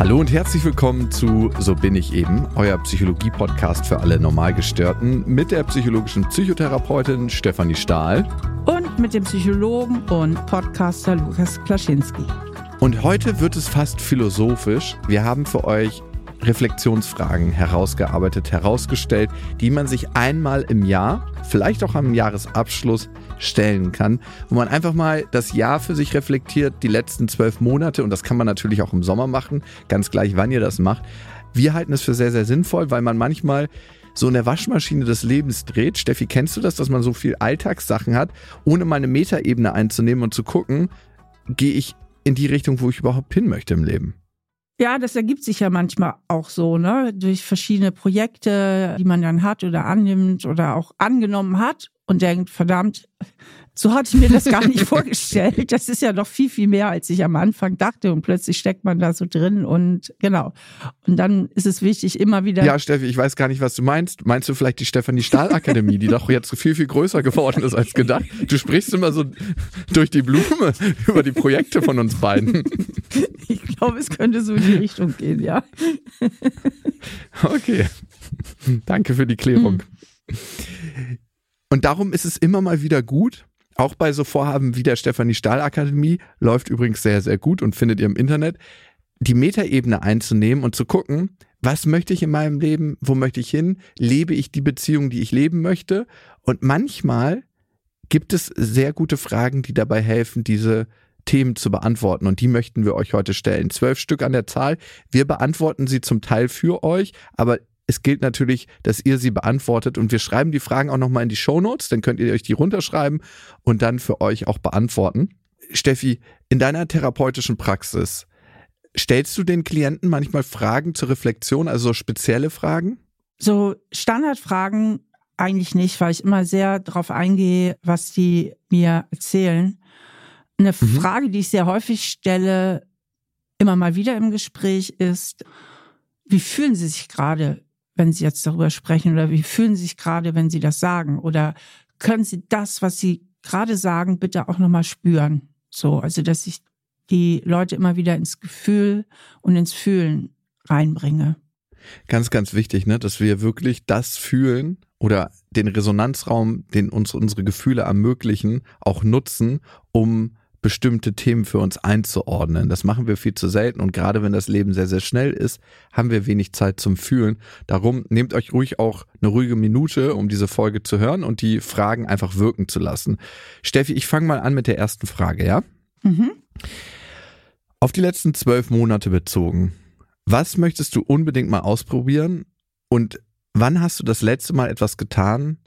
Hallo und herzlich willkommen zu So bin ich eben, euer Psychologie-Podcast für alle Normalgestörten mit der psychologischen Psychotherapeutin Stefanie Stahl und mit dem Psychologen und Podcaster Lukas Klaschinski. Und heute wird es fast philosophisch. Wir haben für euch Reflexionsfragen herausgearbeitet, herausgestellt, die man sich einmal im Jahr, vielleicht auch am Jahresabschluss, stellen kann, wo man einfach mal das Jahr für sich reflektiert, die letzten zwölf Monate, und das kann man natürlich auch im Sommer machen, ganz gleich, wann ihr das macht. Wir halten es für sehr, sehr sinnvoll, weil man manchmal so eine Waschmaschine des Lebens dreht. Steffi, kennst du das, dass man so viel Alltagssachen hat, ohne mal eine Metaebene einzunehmen und zu gucken, gehe ich in die Richtung, wo ich überhaupt hin möchte im Leben? Ja, das ergibt sich ja manchmal auch so, ne? Durch verschiedene Projekte, die man dann hat oder annimmt oder auch angenommen hat und denkt, verdammt, so hatte ich mir das gar nicht vorgestellt. Das ist ja noch viel, viel mehr, als ich am Anfang dachte. Und plötzlich steckt man da so drin und genau. Und dann ist es wichtig, immer wieder. Ja, Steffi, ich weiß gar nicht, was du meinst. Meinst du vielleicht die Stefanie Stahl Akademie, die doch jetzt viel, viel größer geworden ist als gedacht? Du sprichst immer so durch die Blume über die Projekte von uns beiden. Ich glaube, es könnte so in die Richtung gehen, ja. Okay. Danke für die Klärung. Hm. Und darum ist es immer mal wieder gut, auch bei so Vorhaben wie der Stefanie Stahl Akademie, läuft übrigens sehr, sehr gut und findet ihr im Internet, die Metaebene einzunehmen und zu gucken, was möchte ich in meinem Leben, wo möchte ich hin, lebe ich die Beziehung, die ich leben möchte. Und manchmal gibt es sehr gute Fragen, die dabei helfen, diese Themen zu beantworten. Und die möchten wir euch heute stellen. Zwölf Stück an der Zahl. Wir beantworten sie zum Teil für euch, aber es gilt natürlich, dass ihr sie beantwortet und wir schreiben die Fragen auch nochmal in die Show Notes, dann könnt ihr euch die runterschreiben und dann für euch auch beantworten. Steffi, in deiner therapeutischen Praxis, stellst du den Klienten manchmal Fragen zur Reflexion, also spezielle Fragen? So Standardfragen eigentlich nicht, weil ich immer sehr darauf eingehe, was die mir erzählen. Eine mhm. Frage, die ich sehr häufig stelle, immer mal wieder im Gespräch ist, wie fühlen Sie sich gerade? Wenn Sie jetzt darüber sprechen oder wie fühlen Sie sich gerade, wenn Sie das sagen? Oder können Sie das, was Sie gerade sagen, bitte auch nochmal spüren? So, also, dass ich die Leute immer wieder ins Gefühl und ins Fühlen reinbringe. Ganz, ganz wichtig, ne, dass wir wirklich das fühlen oder den Resonanzraum, den uns unsere Gefühle ermöglichen, auch nutzen, um bestimmte Themen für uns einzuordnen. Das machen wir viel zu selten und gerade wenn das Leben sehr, sehr schnell ist, haben wir wenig Zeit zum Fühlen. Darum nehmt euch ruhig auch eine ruhige Minute, um diese Folge zu hören und die Fragen einfach wirken zu lassen. Steffi, ich fange mal an mit der ersten Frage, ja? Mhm. Auf die letzten zwölf Monate bezogen, was möchtest du unbedingt mal ausprobieren und wann hast du das letzte Mal etwas getan,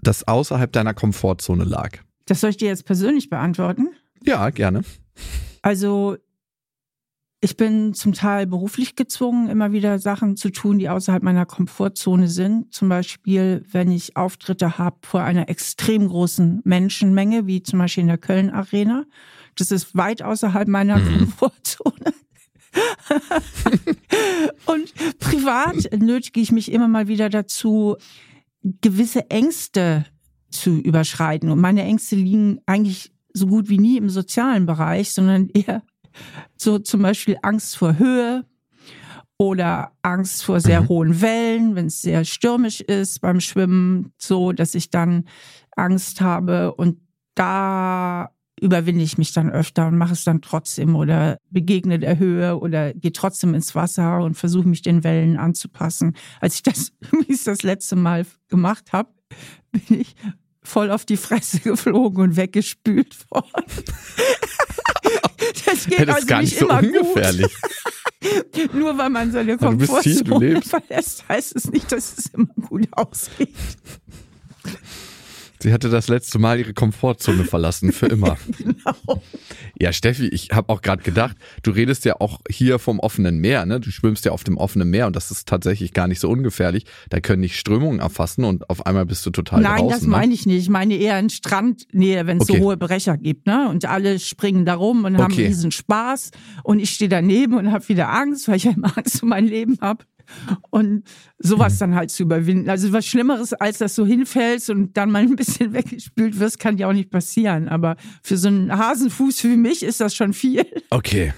das außerhalb deiner Komfortzone lag? Das soll ich dir jetzt persönlich beantworten? Ja, gerne. Also ich bin zum Teil beruflich gezwungen, immer wieder Sachen zu tun, die außerhalb meiner Komfortzone sind. Zum Beispiel, wenn ich Auftritte habe vor einer extrem großen Menschenmenge, wie zum Beispiel in der Köln Arena. Das ist weit außerhalb meiner mhm. Komfortzone. und privat nötige ich mich immer mal wieder dazu, gewisse Ängste zu überschreiten. Und meine Ängste liegen eigentlich so gut wie nie im sozialen Bereich, sondern eher so zum Beispiel Angst vor Höhe oder Angst vor sehr mhm. hohen Wellen, wenn es sehr stürmisch ist beim Schwimmen, so dass ich dann Angst habe und da überwinde ich mich dann öfter und mache es dann trotzdem oder begegne der Höhe oder gehe trotzdem ins Wasser und versuche mich den Wellen anzupassen. Als ich das übrigens das letzte Mal gemacht habe, bin ich voll auf die Fresse geflogen und weggespült worden. das geht das also gar nicht, nicht so immer ungefährlich. Gut. Nur weil man seine Komfortzone verlässt, heißt es nicht, dass es immer gut ausgeht. Sie hatte das letzte Mal ihre Komfortzone verlassen, für immer. genau. Ja, Steffi, ich habe auch gerade gedacht, du redest ja auch hier vom offenen Meer, ne? Du schwimmst ja auf dem offenen Meer und das ist tatsächlich gar nicht so ungefährlich. Da können dich Strömungen erfassen und auf einmal bist du total Nein, draußen. Nein, das meine ne? ich nicht. Ich meine eher in Strandnähe, wenn es okay. so hohe Brecher gibt, ne? Und alle springen da rum und okay. haben riesen Spaß und ich stehe daneben und habe wieder Angst, weil ich ja immer Angst um mein Leben habe und sowas dann halt zu überwinden. Also was Schlimmeres, als dass du hinfällst und dann mal ein bisschen weggespült wirst, kann ja auch nicht passieren. Aber für so einen Hasenfuß wie mich ist das schon viel. Okay.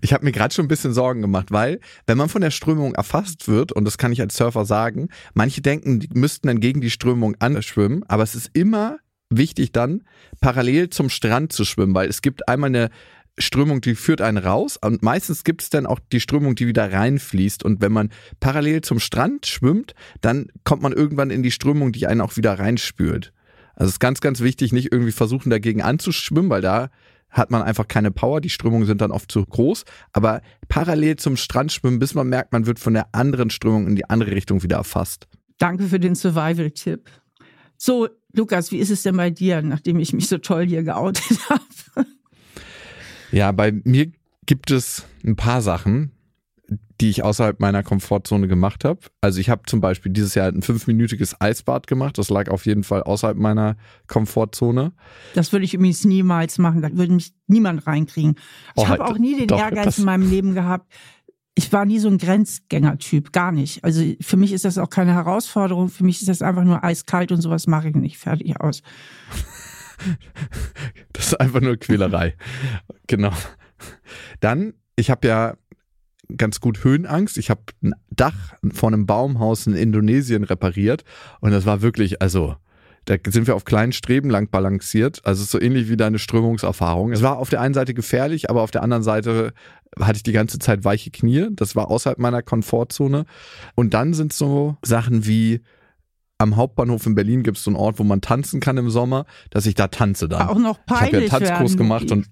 ich habe mir gerade schon ein bisschen Sorgen gemacht, weil wenn man von der Strömung erfasst wird, und das kann ich als Surfer sagen, manche denken, die müssten dann gegen die Strömung anschwimmen, aber es ist immer wichtig dann, parallel zum Strand zu schwimmen, weil es gibt einmal eine Strömung, die führt einen raus und meistens gibt es dann auch die Strömung, die wieder reinfließt und wenn man parallel zum Strand schwimmt, dann kommt man irgendwann in die Strömung, die einen auch wieder reinspült. Also es ist ganz, ganz wichtig, nicht irgendwie versuchen dagegen anzuschwimmen, weil da hat man einfach keine Power, die Strömungen sind dann oft zu groß, aber parallel zum Strand schwimmen, bis man merkt, man wird von der anderen Strömung in die andere Richtung wieder erfasst. Danke für den Survival-Tipp. So, Lukas, wie ist es denn bei dir, nachdem ich mich so toll hier geoutet habe? Ja, bei mir gibt es ein paar Sachen, die ich außerhalb meiner Komfortzone gemacht habe. Also ich habe zum Beispiel dieses Jahr ein fünfminütiges Eisbad gemacht. Das lag auf jeden Fall außerhalb meiner Komfortzone. Das würde ich übrigens niemals machen. Da würde mich niemand reinkriegen. Ich oh, habe auch nie den doch, Ehrgeiz in meinem Leben gehabt. Ich war nie so ein Grenzgänger-Typ, gar nicht. Also für mich ist das auch keine Herausforderung. Für mich ist das einfach nur eiskalt und sowas mache ich nicht. Fertig aus. Das ist einfach nur Quälerei. genau. Dann, ich habe ja ganz gut Höhenangst. Ich habe ein Dach von einem Baumhaus in Indonesien repariert und das war wirklich, also da sind wir auf kleinen Streben lang balanciert. Also so ähnlich wie deine Strömungserfahrung. Es war auf der einen Seite gefährlich, aber auf der anderen Seite hatte ich die ganze Zeit weiche Knie. Das war außerhalb meiner Komfortzone. Und dann sind so Sachen wie am Hauptbahnhof in Berlin gibt es so einen Ort, wo man tanzen kann im Sommer, dass ich da tanze dann. Auch noch peinlich Ich habe ja einen Tanzkurs gemacht und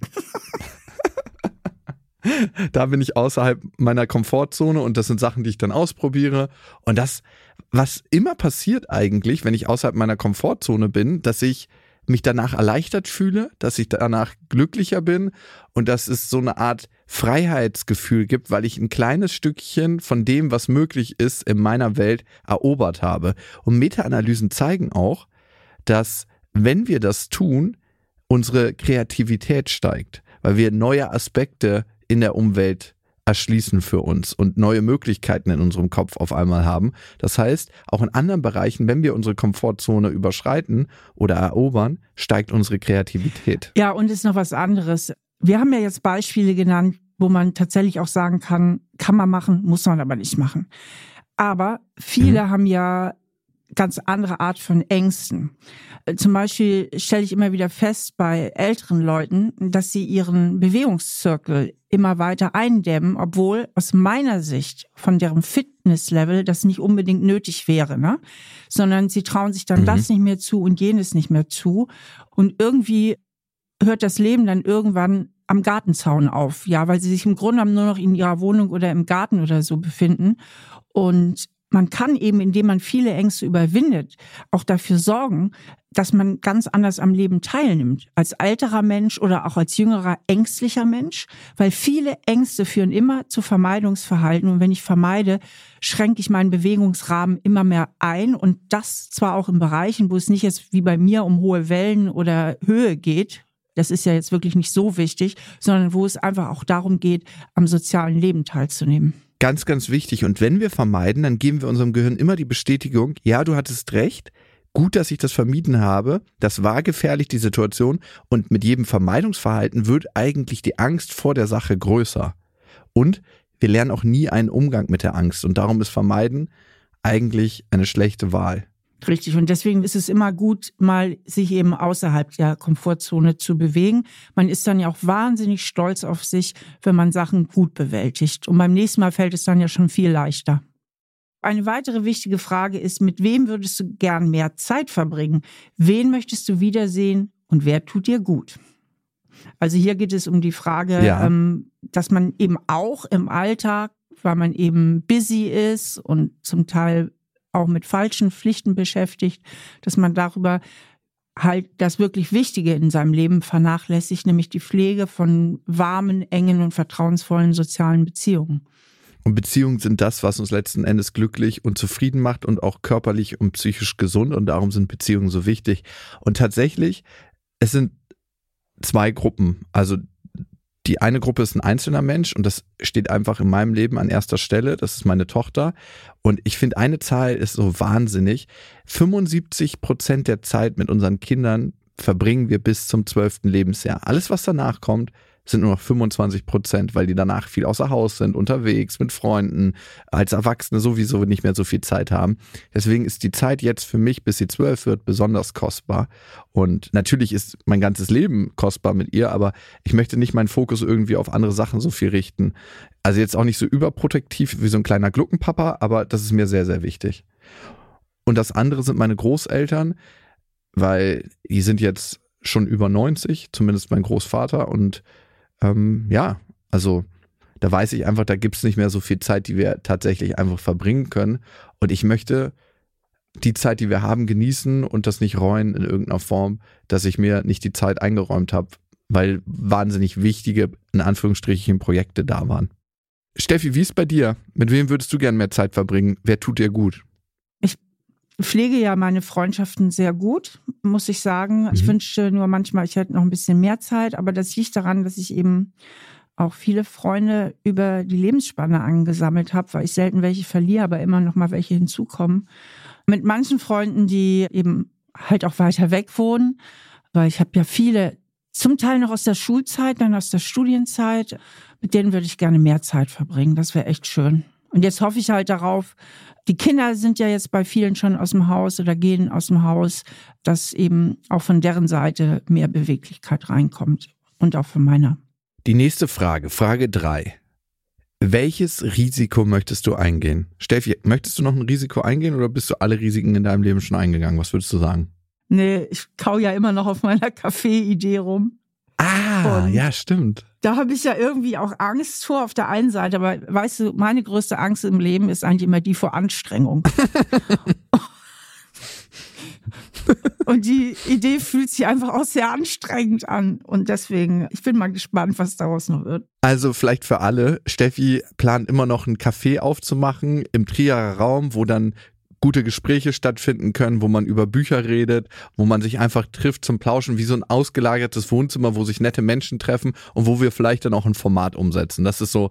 da bin ich außerhalb meiner Komfortzone und das sind Sachen, die ich dann ausprobiere. Und das, was immer passiert eigentlich, wenn ich außerhalb meiner Komfortzone bin, dass ich mich danach erleichtert fühle, dass ich danach glücklicher bin und dass es so eine Art Freiheitsgefühl gibt, weil ich ein kleines Stückchen von dem, was möglich ist, in meiner Welt erobert habe. Und Meta-Analysen zeigen auch, dass wenn wir das tun, unsere Kreativität steigt, weil wir neue Aspekte in der Umwelt erschließen für uns und neue Möglichkeiten in unserem Kopf auf einmal haben. Das heißt, auch in anderen Bereichen, wenn wir unsere Komfortzone überschreiten oder erobern, steigt unsere Kreativität. Ja, und ist noch was anderes. Wir haben ja jetzt Beispiele genannt, wo man tatsächlich auch sagen kann, kann man machen, muss man aber nicht machen. Aber viele mhm. haben ja ganz andere Art von Ängsten. Äh, zum Beispiel stelle ich immer wieder fest bei älteren Leuten, dass sie ihren Bewegungszirkel immer weiter eindämmen, obwohl aus meiner Sicht von deren Fitnesslevel das nicht unbedingt nötig wäre, ne? Sondern sie trauen sich dann mhm. das nicht mehr zu und jenes nicht mehr zu. Und irgendwie hört das Leben dann irgendwann am Gartenzaun auf, ja, weil sie sich im Grunde nur noch in ihrer Wohnung oder im Garten oder so befinden. Und man kann eben, indem man viele Ängste überwindet, auch dafür sorgen, dass man ganz anders am Leben teilnimmt. Als älterer Mensch oder auch als jüngerer ängstlicher Mensch, weil viele Ängste führen immer zu Vermeidungsverhalten. Und wenn ich vermeide, schränke ich meinen Bewegungsrahmen immer mehr ein. Und das zwar auch in Bereichen, wo es nicht jetzt wie bei mir um hohe Wellen oder Höhe geht. Das ist ja jetzt wirklich nicht so wichtig, sondern wo es einfach auch darum geht, am sozialen Leben teilzunehmen. Ganz, ganz wichtig. Und wenn wir vermeiden, dann geben wir unserem Gehirn immer die Bestätigung, ja, du hattest recht, gut, dass ich das vermieden habe, das war gefährlich, die Situation. Und mit jedem Vermeidungsverhalten wird eigentlich die Angst vor der Sache größer. Und wir lernen auch nie einen Umgang mit der Angst. Und darum ist Vermeiden eigentlich eine schlechte Wahl. Richtig. Und deswegen ist es immer gut, mal sich eben außerhalb der Komfortzone zu bewegen. Man ist dann ja auch wahnsinnig stolz auf sich, wenn man Sachen gut bewältigt. Und beim nächsten Mal fällt es dann ja schon viel leichter. Eine weitere wichtige Frage ist, mit wem würdest du gern mehr Zeit verbringen? Wen möchtest du wiedersehen und wer tut dir gut? Also hier geht es um die Frage, ja. ähm, dass man eben auch im Alltag, weil man eben busy ist und zum Teil auch mit falschen Pflichten beschäftigt, dass man darüber halt das wirklich Wichtige in seinem Leben vernachlässigt, nämlich die Pflege von warmen, engen und vertrauensvollen sozialen Beziehungen. Und Beziehungen sind das, was uns letzten Endes glücklich und zufrieden macht und auch körperlich und psychisch gesund. Und darum sind Beziehungen so wichtig. Und tatsächlich, es sind zwei Gruppen. Also die eine Gruppe ist ein einzelner Mensch und das steht einfach in meinem Leben an erster Stelle. Das ist meine Tochter. Und ich finde, eine Zahl ist so wahnsinnig. 75 Prozent der Zeit mit unseren Kindern verbringen wir bis zum zwölften Lebensjahr. Alles, was danach kommt, sind nur noch 25 Prozent, weil die danach viel außer Haus sind, unterwegs, mit Freunden, als Erwachsene sowieso nicht mehr so viel Zeit haben. Deswegen ist die Zeit jetzt für mich, bis sie zwölf wird, besonders kostbar. Und natürlich ist mein ganzes Leben kostbar mit ihr, aber ich möchte nicht meinen Fokus irgendwie auf andere Sachen so viel richten. Also jetzt auch nicht so überprotektiv wie so ein kleiner Gluckenpapa, aber das ist mir sehr, sehr wichtig. Und das andere sind meine Großeltern, weil die sind jetzt schon über 90, zumindest mein Großvater. Und ähm, ja, also da weiß ich einfach, da gibt es nicht mehr so viel Zeit, die wir tatsächlich einfach verbringen können. Und ich möchte die Zeit, die wir haben, genießen und das nicht reuen in irgendeiner Form, dass ich mir nicht die Zeit eingeräumt habe, weil wahnsinnig wichtige, in Anführungsstrichen, Projekte da waren. Steffi, wie ist bei dir? Mit wem würdest du gern mehr Zeit verbringen? Wer tut dir gut? Pflege ja meine Freundschaften sehr gut, muss ich sagen. Mhm. Ich wünschte nur manchmal, ich hätte noch ein bisschen mehr Zeit, aber das liegt daran, dass ich eben auch viele Freunde über die Lebensspanne angesammelt habe, weil ich selten welche verliere, aber immer noch mal welche hinzukommen. Mit manchen Freunden, die eben halt auch weiter weg wohnen, weil ich habe ja viele, zum Teil noch aus der Schulzeit, dann aus der Studienzeit, mit denen würde ich gerne mehr Zeit verbringen. Das wäre echt schön. Und jetzt hoffe ich halt darauf, die Kinder sind ja jetzt bei vielen schon aus dem Haus oder gehen aus dem Haus, dass eben auch von deren Seite mehr Beweglichkeit reinkommt und auch von meiner. Die nächste Frage, Frage drei. Welches Risiko möchtest du eingehen? Steffi, möchtest du noch ein Risiko eingehen oder bist du alle Risiken in deinem Leben schon eingegangen? Was würdest du sagen? Nee, ich kau ja immer noch auf meiner Kaffee-Idee rum. Ah, und ja, stimmt. Da habe ich ja irgendwie auch Angst vor auf der einen Seite, aber weißt du, meine größte Angst im Leben ist eigentlich immer die vor Anstrengung. Und die Idee fühlt sich einfach auch sehr anstrengend an. Und deswegen, ich bin mal gespannt, was daraus noch wird. Also vielleicht für alle, Steffi plant immer noch ein Café aufzumachen im Trierer Raum, wo dann gute Gespräche stattfinden können, wo man über Bücher redet, wo man sich einfach trifft zum Plauschen, wie so ein ausgelagertes Wohnzimmer, wo sich nette Menschen treffen und wo wir vielleicht dann auch ein Format umsetzen. Das ist so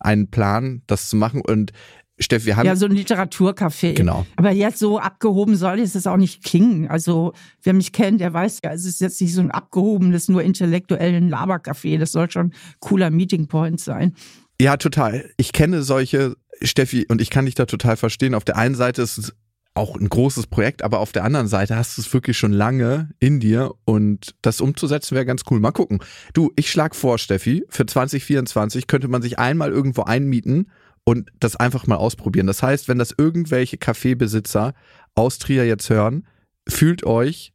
ein Plan, das zu machen. Und Steffi, wir haben. Ja, so ein Literaturcafé. Genau. Aber jetzt so abgehoben soll es auch nicht klingen. Also, wer mich kennt, der weiß ja, es ist jetzt nicht so ein abgehobenes, nur intellektuellen Labercafé. Das soll schon cooler Meeting Point sein. Ja, total. Ich kenne solche Steffi, und ich kann dich da total verstehen. Auf der einen Seite ist es auch ein großes Projekt, aber auf der anderen Seite hast du es wirklich schon lange in dir und das umzusetzen wäre ganz cool. Mal gucken. Du, ich schlag vor, Steffi, für 2024 könnte man sich einmal irgendwo einmieten und das einfach mal ausprobieren. Das heißt, wenn das irgendwelche Kaffeebesitzer aus Trier jetzt hören, fühlt euch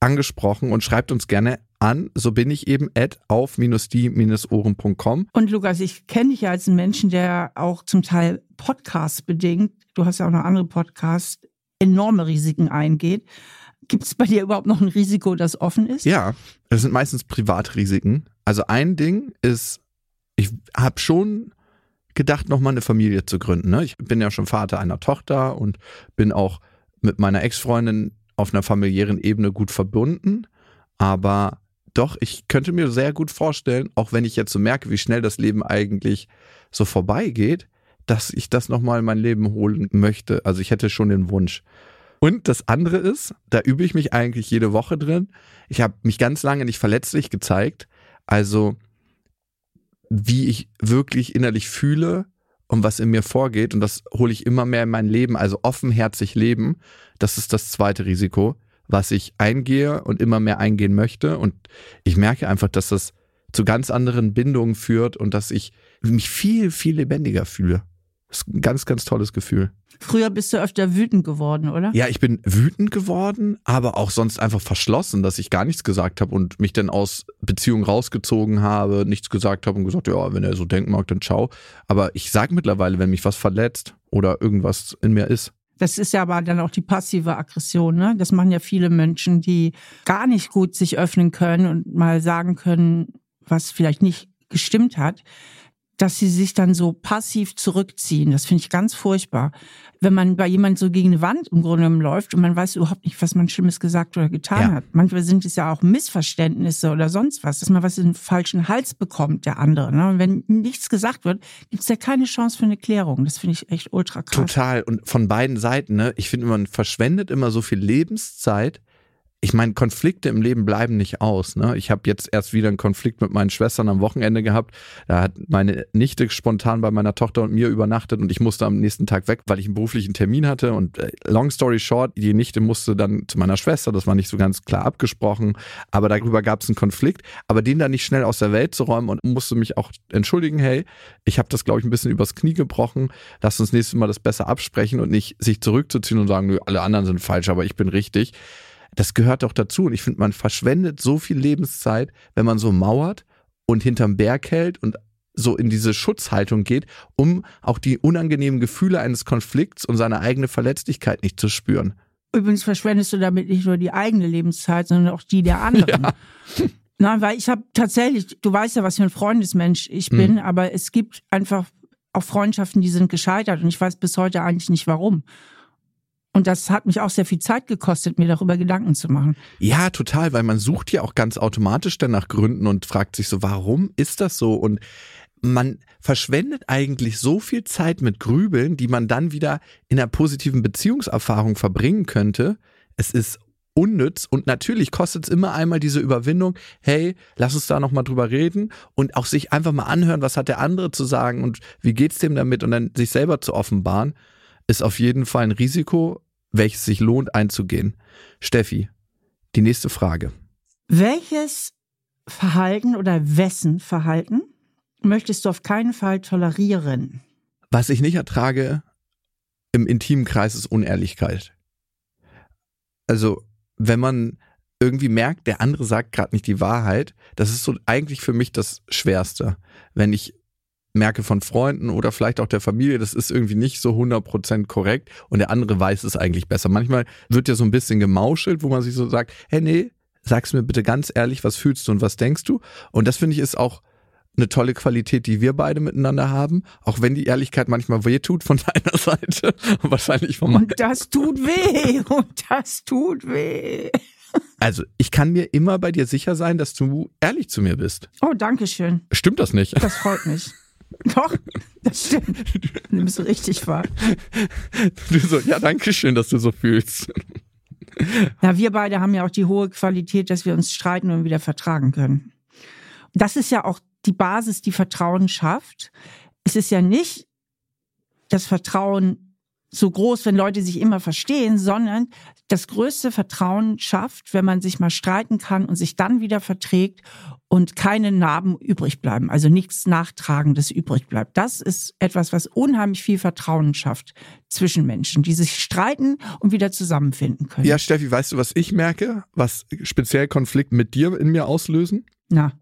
angesprochen und schreibt uns gerne an, so bin ich eben at auf-die-ohren.com. Und Lukas, ich kenne dich ja als einen Menschen, der auch zum Teil Podcasts bedingt, du hast ja auch noch andere Podcasts, enorme Risiken eingeht. Gibt es bei dir überhaupt noch ein Risiko, das offen ist? Ja, das sind meistens Privatrisiken. Also ein Ding ist, ich habe schon gedacht, nochmal eine Familie zu gründen. Ne? Ich bin ja schon Vater einer Tochter und bin auch mit meiner Ex-Freundin auf einer familiären Ebene gut verbunden. Aber doch, ich könnte mir sehr gut vorstellen, auch wenn ich jetzt so merke, wie schnell das Leben eigentlich so vorbeigeht, dass ich das nochmal in mein Leben holen möchte. Also ich hätte schon den Wunsch. Und das andere ist, da übe ich mich eigentlich jede Woche drin. Ich habe mich ganz lange nicht verletzlich gezeigt. Also wie ich wirklich innerlich fühle und was in mir vorgeht. Und das hole ich immer mehr in mein Leben. Also offenherzig leben, das ist das zweite Risiko was ich eingehe und immer mehr eingehen möchte. Und ich merke einfach, dass das zu ganz anderen Bindungen führt und dass ich mich viel, viel lebendiger fühle. Das ist ein ganz, ganz tolles Gefühl. Früher bist du öfter wütend geworden, oder? Ja, ich bin wütend geworden, aber auch sonst einfach verschlossen, dass ich gar nichts gesagt habe und mich dann aus Beziehungen rausgezogen habe, nichts gesagt habe und gesagt, ja, wenn er so denken mag, dann ciao. Aber ich sage mittlerweile, wenn mich was verletzt oder irgendwas in mir ist. Das ist ja aber dann auch die passive Aggression. Ne? Das machen ja viele Menschen, die gar nicht gut sich öffnen können und mal sagen können, was vielleicht nicht gestimmt hat dass sie sich dann so passiv zurückziehen. Das finde ich ganz furchtbar. Wenn man bei jemand so gegen eine Wand im Grunde genommen läuft und man weiß überhaupt nicht, was man Schlimmes gesagt oder getan ja. hat. Manchmal sind es ja auch Missverständnisse oder sonst was, dass man was in den falschen Hals bekommt, der andere. Ne? Und wenn nichts gesagt wird, gibt es ja keine Chance für eine Klärung. Das finde ich echt ultra krass. Total. Und von beiden Seiten, ne? Ich finde, man verschwendet immer so viel Lebenszeit ich meine, Konflikte im Leben bleiben nicht aus. Ne? Ich habe jetzt erst wieder einen Konflikt mit meinen Schwestern am Wochenende gehabt. Da hat meine Nichte spontan bei meiner Tochter und mir übernachtet und ich musste am nächsten Tag weg, weil ich einen beruflichen Termin hatte. Und äh, long story short, die Nichte musste dann zu meiner Schwester. Das war nicht so ganz klar abgesprochen. Aber darüber gab es einen Konflikt. Aber den dann nicht schnell aus der Welt zu räumen und musste mich auch entschuldigen, hey, ich habe das, glaube ich, ein bisschen übers Knie gebrochen. Lass uns nächstes Mal das besser absprechen und nicht sich zurückzuziehen und sagen, nö, alle anderen sind falsch, aber ich bin richtig das gehört doch dazu. Und ich finde, man verschwendet so viel Lebenszeit, wenn man so mauert und hinterm Berg hält und so in diese Schutzhaltung geht, um auch die unangenehmen Gefühle eines Konflikts und seine eigene Verletzlichkeit nicht zu spüren. Übrigens verschwendest du damit nicht nur die eigene Lebenszeit, sondern auch die der anderen. Ja. Nein, weil ich habe tatsächlich, du weißt ja, was für ein Freundesmensch ich bin, hm. aber es gibt einfach auch Freundschaften, die sind gescheitert und ich weiß bis heute eigentlich nicht warum. Und das hat mich auch sehr viel Zeit gekostet, mir darüber Gedanken zu machen. Ja, total, weil man sucht ja auch ganz automatisch dann nach Gründen und fragt sich so, warum ist das so? Und man verschwendet eigentlich so viel Zeit mit Grübeln, die man dann wieder in einer positiven Beziehungserfahrung verbringen könnte. Es ist unnütz und natürlich kostet es immer einmal diese Überwindung, hey, lass uns da nochmal drüber reden und auch sich einfach mal anhören, was hat der andere zu sagen und wie geht's dem damit und dann sich selber zu offenbaren ist auf jeden Fall ein Risiko, welches sich lohnt einzugehen. Steffi, die nächste Frage. Welches Verhalten oder wessen Verhalten möchtest du auf keinen Fall tolerieren? Was ich nicht ertrage im intimen Kreis ist Unehrlichkeit. Also, wenn man irgendwie merkt, der andere sagt gerade nicht die Wahrheit, das ist so eigentlich für mich das Schwerste. Wenn ich merke von Freunden oder vielleicht auch der Familie, das ist irgendwie nicht so 100% korrekt und der andere weiß es eigentlich besser. Manchmal wird ja so ein bisschen gemauschelt, wo man sich so sagt, hey, nee, sag's mir bitte ganz ehrlich, was fühlst du und was denkst du? Und das finde ich ist auch eine tolle Qualität, die wir beide miteinander haben, auch wenn die Ehrlichkeit manchmal wehtut von deiner Seite und wahrscheinlich von meiner. Und das tut weh und das tut weh. Also, ich kann mir immer bei dir sicher sein, dass du ehrlich zu mir bist. Oh, danke schön. Stimmt das nicht? Das freut mich. Doch, das stimmt. Du nimmst richtig wahr. Du so, ja, danke schön, dass du so fühlst. Ja, wir beide haben ja auch die hohe Qualität, dass wir uns streiten und wieder vertragen können. Das ist ja auch die Basis, die Vertrauen schafft. Es ist ja nicht das Vertrauen so groß, wenn Leute sich immer verstehen, sondern das größte Vertrauen schafft, wenn man sich mal streiten kann und sich dann wieder verträgt und keine Narben übrig bleiben, also nichts Nachtragendes übrig bleibt. Das ist etwas, was unheimlich viel Vertrauen schafft zwischen Menschen, die sich streiten und wieder zusammenfinden können. Ja, Steffi, weißt du, was ich merke, was speziell Konflikt mit dir in mir auslösen? Na.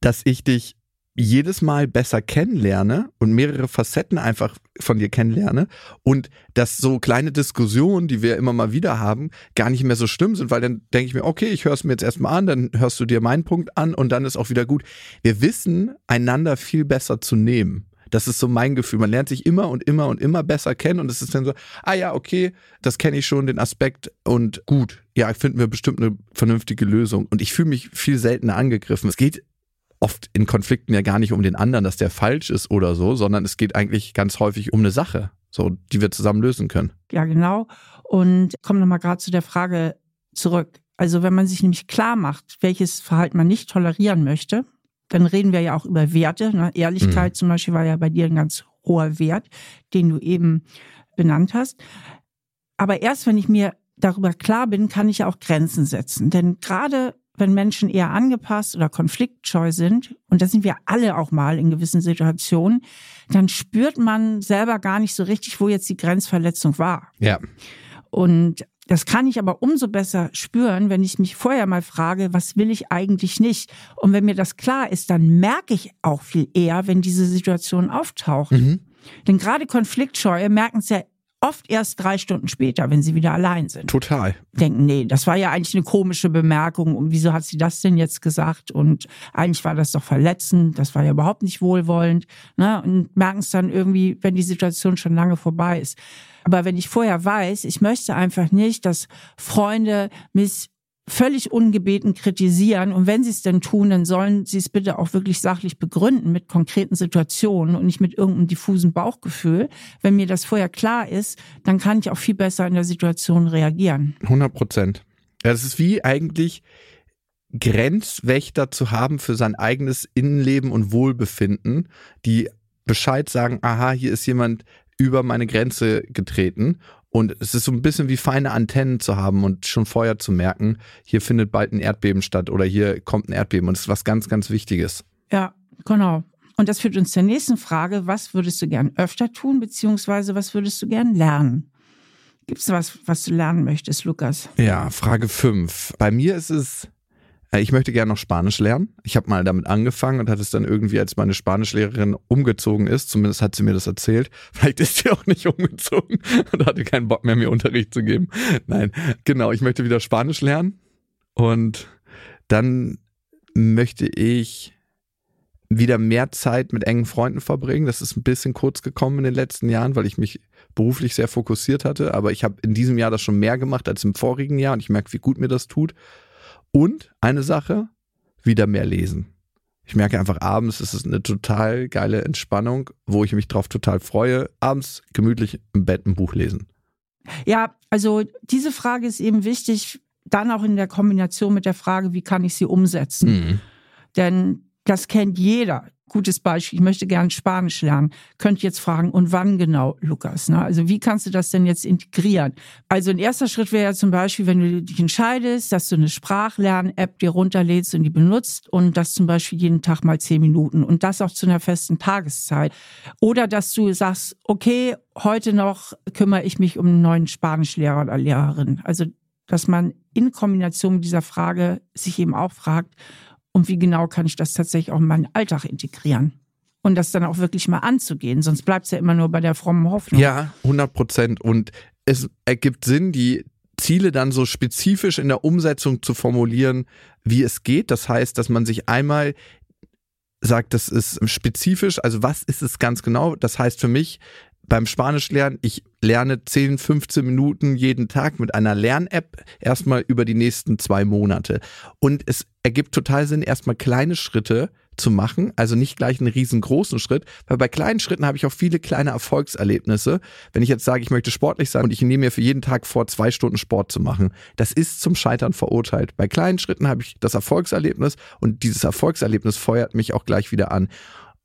Dass ich dich jedes Mal besser kennenlerne und mehrere Facetten einfach von dir kennenlerne und dass so kleine Diskussionen, die wir immer mal wieder haben, gar nicht mehr so schlimm sind, weil dann denke ich mir, okay, ich höre es mir jetzt erstmal an, dann hörst du dir meinen Punkt an und dann ist auch wieder gut. Wir wissen, einander viel besser zu nehmen. Das ist so mein Gefühl. Man lernt sich immer und immer und immer besser kennen und es ist dann so, ah ja, okay, das kenne ich schon, den Aspekt und gut. Ja, finden wir bestimmt eine vernünftige Lösung. Und ich fühle mich viel seltener angegriffen. Es geht oft in Konflikten ja gar nicht um den anderen, dass der falsch ist oder so, sondern es geht eigentlich ganz häufig um eine Sache, so die wir zusammen lösen können. Ja, genau. Und kommen nochmal gerade zu der Frage zurück. Also wenn man sich nämlich klar macht, welches Verhalten man nicht tolerieren möchte, dann reden wir ja auch über Werte. Ne? Ehrlichkeit mhm. zum Beispiel war ja bei dir ein ganz hoher Wert, den du eben benannt hast. Aber erst wenn ich mir darüber klar bin, kann ich ja auch Grenzen setzen. Denn gerade wenn Menschen eher angepasst oder konfliktscheu sind, und das sind wir alle auch mal in gewissen Situationen, dann spürt man selber gar nicht so richtig, wo jetzt die Grenzverletzung war. Ja. Und das kann ich aber umso besser spüren, wenn ich mich vorher mal frage, was will ich eigentlich nicht? Und wenn mir das klar ist, dann merke ich auch viel eher, wenn diese Situation auftaucht. Mhm. Denn gerade Konfliktscheue merken es ja oft erst drei Stunden später, wenn sie wieder allein sind. Total. Denken, nee, das war ja eigentlich eine komische Bemerkung und wieso hat sie das denn jetzt gesagt? Und eigentlich war das doch verletzend, das war ja überhaupt nicht wohlwollend. Ne? Und merken es dann irgendwie, wenn die Situation schon lange vorbei ist. Aber wenn ich vorher weiß, ich möchte einfach nicht, dass Freunde mich völlig ungebeten kritisieren. Und wenn sie es denn tun, dann sollen sie es bitte auch wirklich sachlich begründen mit konkreten Situationen und nicht mit irgendeinem diffusen Bauchgefühl. Wenn mir das vorher klar ist, dann kann ich auch viel besser in der Situation reagieren. 100 Prozent. Das ist wie eigentlich Grenzwächter zu haben für sein eigenes Innenleben und Wohlbefinden, die Bescheid sagen, aha, hier ist jemand über meine Grenze getreten. Und es ist so ein bisschen wie feine Antennen zu haben und schon vorher zu merken, hier findet bald ein Erdbeben statt oder hier kommt ein Erdbeben. Und es ist was ganz, ganz Wichtiges. Ja, genau. Und das führt uns zur nächsten Frage. Was würdest du gern öfter tun, beziehungsweise was würdest du gern lernen? Gibt es was, was du lernen möchtest, Lukas? Ja, Frage 5. Bei mir ist es ich möchte gerne noch Spanisch lernen. Ich habe mal damit angefangen und hatte es dann irgendwie, als meine Spanischlehrerin umgezogen ist, zumindest hat sie mir das erzählt. Vielleicht ist sie auch nicht umgezogen und hatte keinen Bock mehr, mir Unterricht zu geben. Nein, genau, ich möchte wieder Spanisch lernen und dann möchte ich wieder mehr Zeit mit engen Freunden verbringen. Das ist ein bisschen kurz gekommen in den letzten Jahren, weil ich mich beruflich sehr fokussiert hatte. Aber ich habe in diesem Jahr das schon mehr gemacht als im vorigen Jahr und ich merke, wie gut mir das tut. Und eine Sache, wieder mehr lesen. Ich merke einfach abends, ist es eine total geile Entspannung, wo ich mich drauf total freue. Abends gemütlich im Bett ein Buch lesen. Ja, also diese Frage ist eben wichtig, dann auch in der Kombination mit der Frage, wie kann ich sie umsetzen? Mhm. Denn das kennt jeder gutes Beispiel, ich möchte gerne Spanisch lernen, könnt jetzt fragen, und wann genau, Lukas? Ne? Also wie kannst du das denn jetzt integrieren? Also ein erster Schritt wäre ja zum Beispiel, wenn du dich entscheidest, dass du eine Sprachlern-App dir runterlädst und die benutzt und das zum Beispiel jeden Tag mal zehn Minuten und das auch zu einer festen Tageszeit. Oder dass du sagst, okay, heute noch kümmere ich mich um einen neuen Spanischlehrer oder Lehrerin. Also dass man in Kombination mit dieser Frage sich eben auch fragt, und wie genau kann ich das tatsächlich auch in meinen Alltag integrieren. Und das dann auch wirklich mal anzugehen, sonst bleibt es ja immer nur bei der frommen Hoffnung. Ja, 100 Prozent. Und es ergibt Sinn, die Ziele dann so spezifisch in der Umsetzung zu formulieren, wie es geht. Das heißt, dass man sich einmal sagt, das ist spezifisch, also was ist es ganz genau? Das heißt für mich, beim Spanisch lernen, ich lerne 10, 15 Minuten jeden Tag mit einer Lern-App erstmal über die nächsten zwei Monate. Und es ergibt total Sinn, erstmal kleine Schritte zu machen, also nicht gleich einen riesengroßen Schritt, weil bei kleinen Schritten habe ich auch viele kleine Erfolgserlebnisse. Wenn ich jetzt sage, ich möchte sportlich sein und ich nehme mir für jeden Tag vor, zwei Stunden Sport zu machen, das ist zum Scheitern verurteilt. Bei kleinen Schritten habe ich das Erfolgserlebnis und dieses Erfolgserlebnis feuert mich auch gleich wieder an.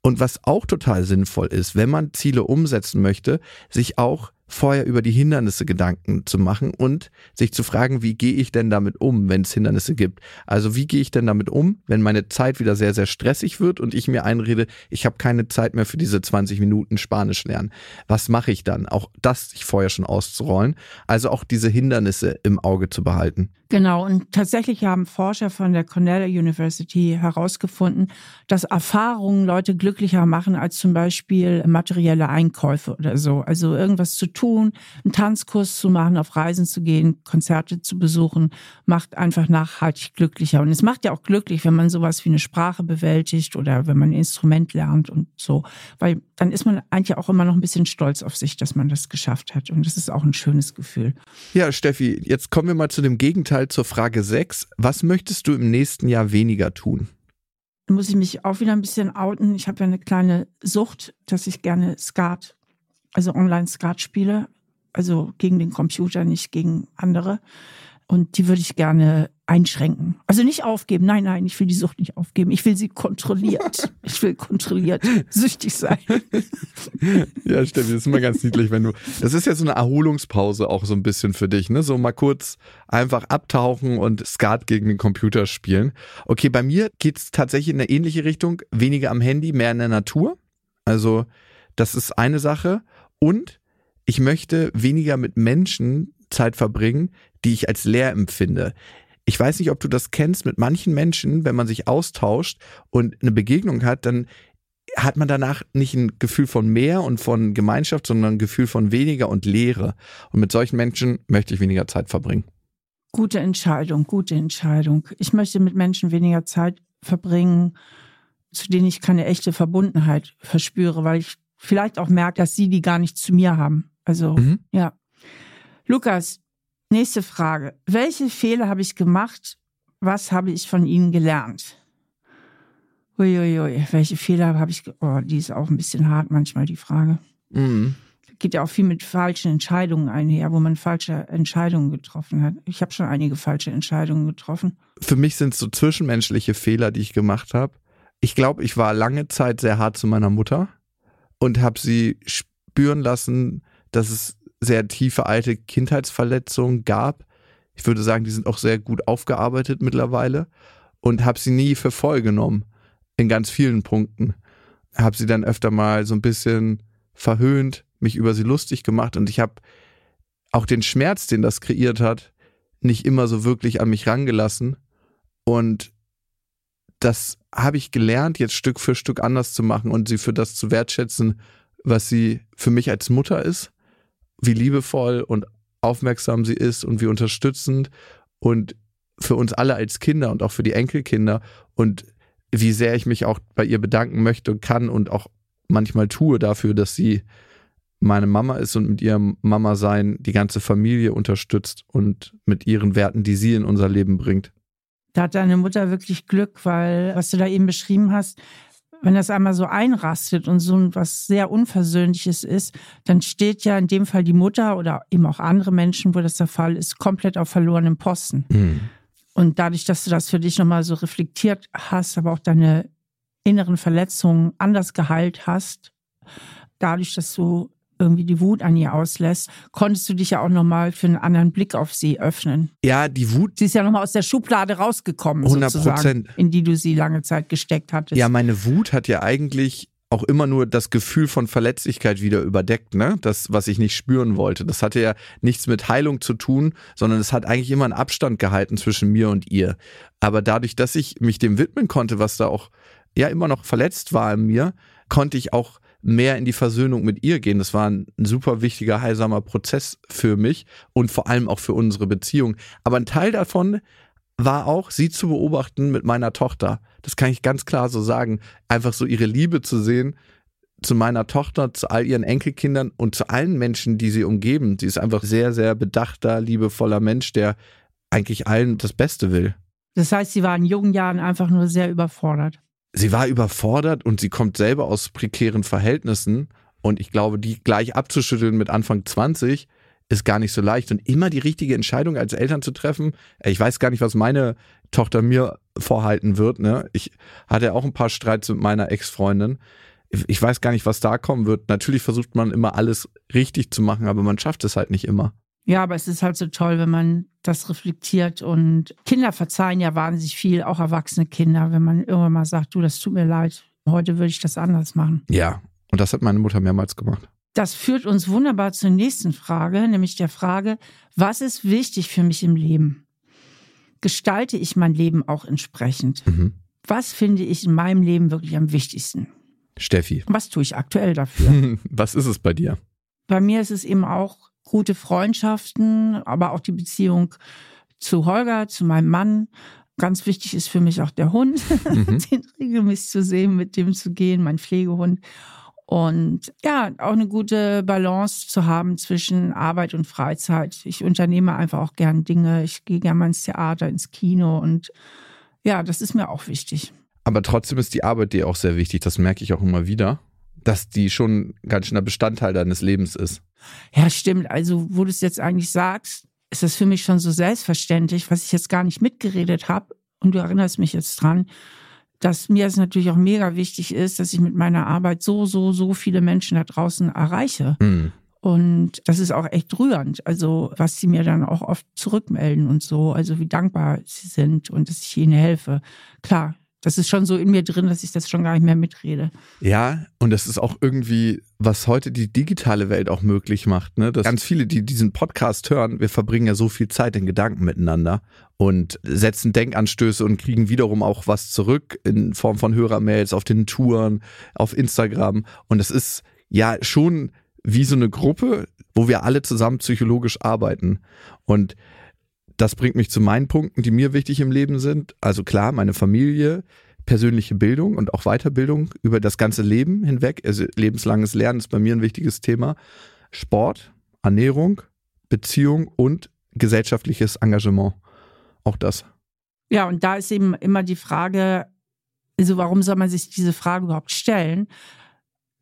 Und was auch total sinnvoll ist, wenn man Ziele umsetzen möchte, sich auch vorher über die Hindernisse Gedanken zu machen und sich zu fragen, wie gehe ich denn damit um, wenn es Hindernisse gibt? Also wie gehe ich denn damit um, wenn meine Zeit wieder sehr, sehr stressig wird und ich mir einrede, ich habe keine Zeit mehr für diese 20 Minuten Spanisch lernen. Was mache ich dann? Auch das sich vorher schon auszurollen. Also auch diese Hindernisse im Auge zu behalten. Genau, und tatsächlich haben Forscher von der Cornell University herausgefunden, dass Erfahrungen Leute glücklicher machen als zum Beispiel materielle Einkäufe oder so. Also irgendwas zu tun, einen Tanzkurs zu machen, auf Reisen zu gehen, Konzerte zu besuchen, macht einfach nachhaltig glücklicher. Und es macht ja auch glücklich, wenn man sowas wie eine Sprache bewältigt oder wenn man ein Instrument lernt und so. Weil dann ist man eigentlich auch immer noch ein bisschen stolz auf sich, dass man das geschafft hat. Und das ist auch ein schönes Gefühl. Ja, Steffi, jetzt kommen wir mal zu dem Gegenteil zur Frage 6. Was möchtest du im nächsten Jahr weniger tun? muss ich mich auch wieder ein bisschen outen. Ich habe ja eine kleine Sucht, dass ich gerne Skat also Online-Skat spiele, also gegen den Computer, nicht gegen andere. Und die würde ich gerne einschränken. Also nicht aufgeben. Nein, nein, ich will die Sucht nicht aufgeben. Ich will sie kontrolliert. Ich will kontrolliert süchtig sein. Ja, Steffi, das ist immer ganz niedlich, wenn du. Das ist ja so eine Erholungspause auch so ein bisschen für dich, ne? So mal kurz einfach abtauchen und Skat gegen den Computer spielen. Okay, bei mir geht's tatsächlich in eine ähnliche Richtung. Weniger am Handy, mehr in der Natur. Also, das ist eine Sache. Und ich möchte weniger mit Menschen Zeit verbringen, die ich als leer empfinde. Ich weiß nicht, ob du das kennst mit manchen Menschen, wenn man sich austauscht und eine Begegnung hat, dann hat man danach nicht ein Gefühl von mehr und von Gemeinschaft, sondern ein Gefühl von weniger und Leere. Und mit solchen Menschen möchte ich weniger Zeit verbringen. Gute Entscheidung, gute Entscheidung. Ich möchte mit Menschen weniger Zeit verbringen, zu denen ich keine echte Verbundenheit verspüre, weil ich vielleicht auch merkt, dass sie die gar nicht zu mir haben. Also, mhm. ja. Lukas, nächste Frage. Welche Fehler habe ich gemacht? Was habe ich von ihnen gelernt? Uiuiui, welche Fehler habe ich, oh, die ist auch ein bisschen hart manchmal, die Frage. Mhm. geht ja auch viel mit falschen Entscheidungen einher, wo man falsche Entscheidungen getroffen hat. Ich habe schon einige falsche Entscheidungen getroffen. Für mich sind es so zwischenmenschliche Fehler, die ich gemacht habe. Ich glaube, ich war lange Zeit sehr hart zu meiner Mutter und habe sie spüren lassen, dass es sehr tiefe alte Kindheitsverletzungen gab. Ich würde sagen, die sind auch sehr gut aufgearbeitet mittlerweile und habe sie nie für voll genommen in ganz vielen Punkten. Habe sie dann öfter mal so ein bisschen verhöhnt, mich über sie lustig gemacht und ich habe auch den Schmerz, den das kreiert hat, nicht immer so wirklich an mich rangelassen und das habe ich gelernt, jetzt Stück für Stück anders zu machen und sie für das zu wertschätzen, was sie für mich als Mutter ist, wie liebevoll und aufmerksam sie ist und wie unterstützend und für uns alle als Kinder und auch für die Enkelkinder und wie sehr ich mich auch bei ihr bedanken möchte und kann und auch manchmal tue dafür, dass sie meine Mama ist und mit ihrem Mama sein die ganze Familie unterstützt und mit ihren Werten, die sie in unser Leben bringt. Da hat deine Mutter wirklich Glück, weil was du da eben beschrieben hast, wenn das einmal so einrastet und so was sehr Unversöhnliches ist, dann steht ja in dem Fall die Mutter oder eben auch andere Menschen, wo das der Fall ist, komplett auf verlorenem Posten. Mhm. Und dadurch, dass du das für dich nochmal so reflektiert hast, aber auch deine inneren Verletzungen anders geheilt hast, dadurch, dass du irgendwie die Wut an ihr auslässt, konntest du dich ja auch nochmal für einen anderen Blick auf sie öffnen. Ja, die Wut. Sie ist ja nochmal aus der Schublade rausgekommen, 100 sozusagen, in die du sie lange Zeit gesteckt hattest. Ja, meine Wut hat ja eigentlich auch immer nur das Gefühl von Verletzlichkeit wieder überdeckt, ne? Das, was ich nicht spüren wollte. Das hatte ja nichts mit Heilung zu tun, sondern es hat eigentlich immer einen Abstand gehalten zwischen mir und ihr. Aber dadurch, dass ich mich dem widmen konnte, was da auch ja immer noch verletzt war in mir, konnte ich auch mehr in die Versöhnung mit ihr gehen. Das war ein super wichtiger, heilsamer Prozess für mich und vor allem auch für unsere Beziehung. Aber ein Teil davon war auch, sie zu beobachten mit meiner Tochter. Das kann ich ganz klar so sagen. Einfach so ihre Liebe zu sehen zu meiner Tochter, zu all ihren Enkelkindern und zu allen Menschen, die sie umgeben. Sie ist einfach sehr, sehr bedachter, liebevoller Mensch, der eigentlich allen das Beste will. Das heißt, sie war in jungen Jahren einfach nur sehr überfordert sie war überfordert und sie kommt selber aus prekären Verhältnissen. Und ich glaube, die gleich abzuschütteln mit Anfang 20 ist gar nicht so leicht. Und immer die richtige Entscheidung als Eltern zu treffen. Ich weiß gar nicht, was meine Tochter mir vorhalten wird. Ne? Ich hatte auch ein paar Streits mit meiner Ex-Freundin. Ich weiß gar nicht, was da kommen wird. Natürlich versucht man immer alles richtig zu machen, aber man schafft es halt nicht immer. Ja, aber es ist halt so toll, wenn man das reflektiert und Kinder verzeihen ja wahnsinnig viel, auch erwachsene Kinder, wenn man irgendwann mal sagt, du, das tut mir leid, heute würde ich das anders machen. Ja, und das hat meine Mutter mehrmals gemacht. Das führt uns wunderbar zur nächsten Frage, nämlich der Frage, was ist wichtig für mich im Leben? Gestalte ich mein Leben auch entsprechend? Mhm. Was finde ich in meinem Leben wirklich am wichtigsten? Steffi. Was tue ich aktuell dafür? was ist es bei dir? Bei mir ist es eben auch gute Freundschaften, aber auch die Beziehung zu Holger, zu meinem Mann. Ganz wichtig ist für mich auch der Hund, mhm. den regelmäßig zu sehen, mit dem zu gehen, mein Pflegehund. Und ja, auch eine gute Balance zu haben zwischen Arbeit und Freizeit. Ich unternehme einfach auch gern Dinge. Ich gehe gerne mal ins Theater, ins Kino und ja, das ist mir auch wichtig. Aber trotzdem ist die Arbeit dir auch sehr wichtig. Das merke ich auch immer wieder, dass die schon ganz schöner Bestandteil deines Lebens ist. Ja, stimmt. Also, wo du es jetzt eigentlich sagst, ist das für mich schon so selbstverständlich, was ich jetzt gar nicht mitgeredet habe. Und du erinnerst mich jetzt dran, dass mir es natürlich auch mega wichtig ist, dass ich mit meiner Arbeit so, so, so viele Menschen da draußen erreiche. Mhm. Und das ist auch echt rührend. Also, was sie mir dann auch oft zurückmelden und so, also wie dankbar sie sind und dass ich ihnen helfe. Klar, das ist schon so in mir drin, dass ich das schon gar nicht mehr mitrede. Ja, und das ist auch irgendwie, was heute die digitale Welt auch möglich macht. Ne? Dass ganz viele, die diesen Podcast hören, wir verbringen ja so viel Zeit in Gedanken miteinander und setzen Denkanstöße und kriegen wiederum auch was zurück in Form von Hörermails auf den Touren, auf Instagram. Und es ist ja schon wie so eine Gruppe, wo wir alle zusammen psychologisch arbeiten. Und das bringt mich zu meinen Punkten, die mir wichtig im Leben sind. Also klar, meine Familie, persönliche Bildung und auch Weiterbildung über das ganze Leben hinweg. Also lebenslanges Lernen ist bei mir ein wichtiges Thema. Sport, Ernährung, Beziehung und gesellschaftliches Engagement. Auch das. Ja, und da ist eben immer die Frage, also warum soll man sich diese Frage überhaupt stellen?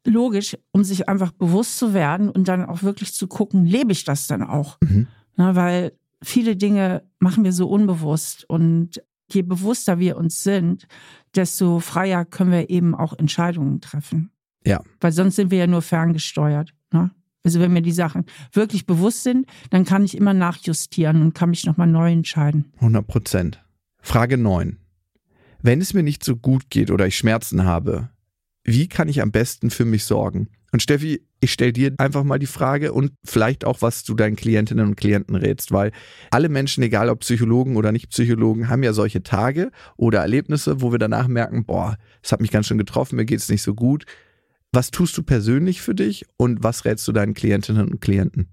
logisch, um sich einfach bewusst zu werden und dann auch wirklich zu gucken, lebe ich das dann auch? Mhm. Na, weil viele Dinge machen wir so unbewusst und je bewusster wir uns sind, desto freier können wir eben auch Entscheidungen treffen. Ja. Weil sonst sind wir ja nur ferngesteuert. Ne? Also wenn mir die Sachen wirklich bewusst sind, dann kann ich immer nachjustieren und kann mich nochmal neu entscheiden. 100 Prozent. Frage 9. Wenn es mir nicht so gut geht oder ich Schmerzen habe, wie kann ich am besten für mich sorgen? Und Steffi, ich stelle dir einfach mal die Frage und vielleicht auch, was du deinen Klientinnen und Klienten rätst, weil alle Menschen, egal ob Psychologen oder nicht Psychologen, haben ja solche Tage oder Erlebnisse, wo wir danach merken, boah, es hat mich ganz schön getroffen, mir geht es nicht so gut. Was tust du persönlich für dich und was rätst du deinen Klientinnen und Klienten?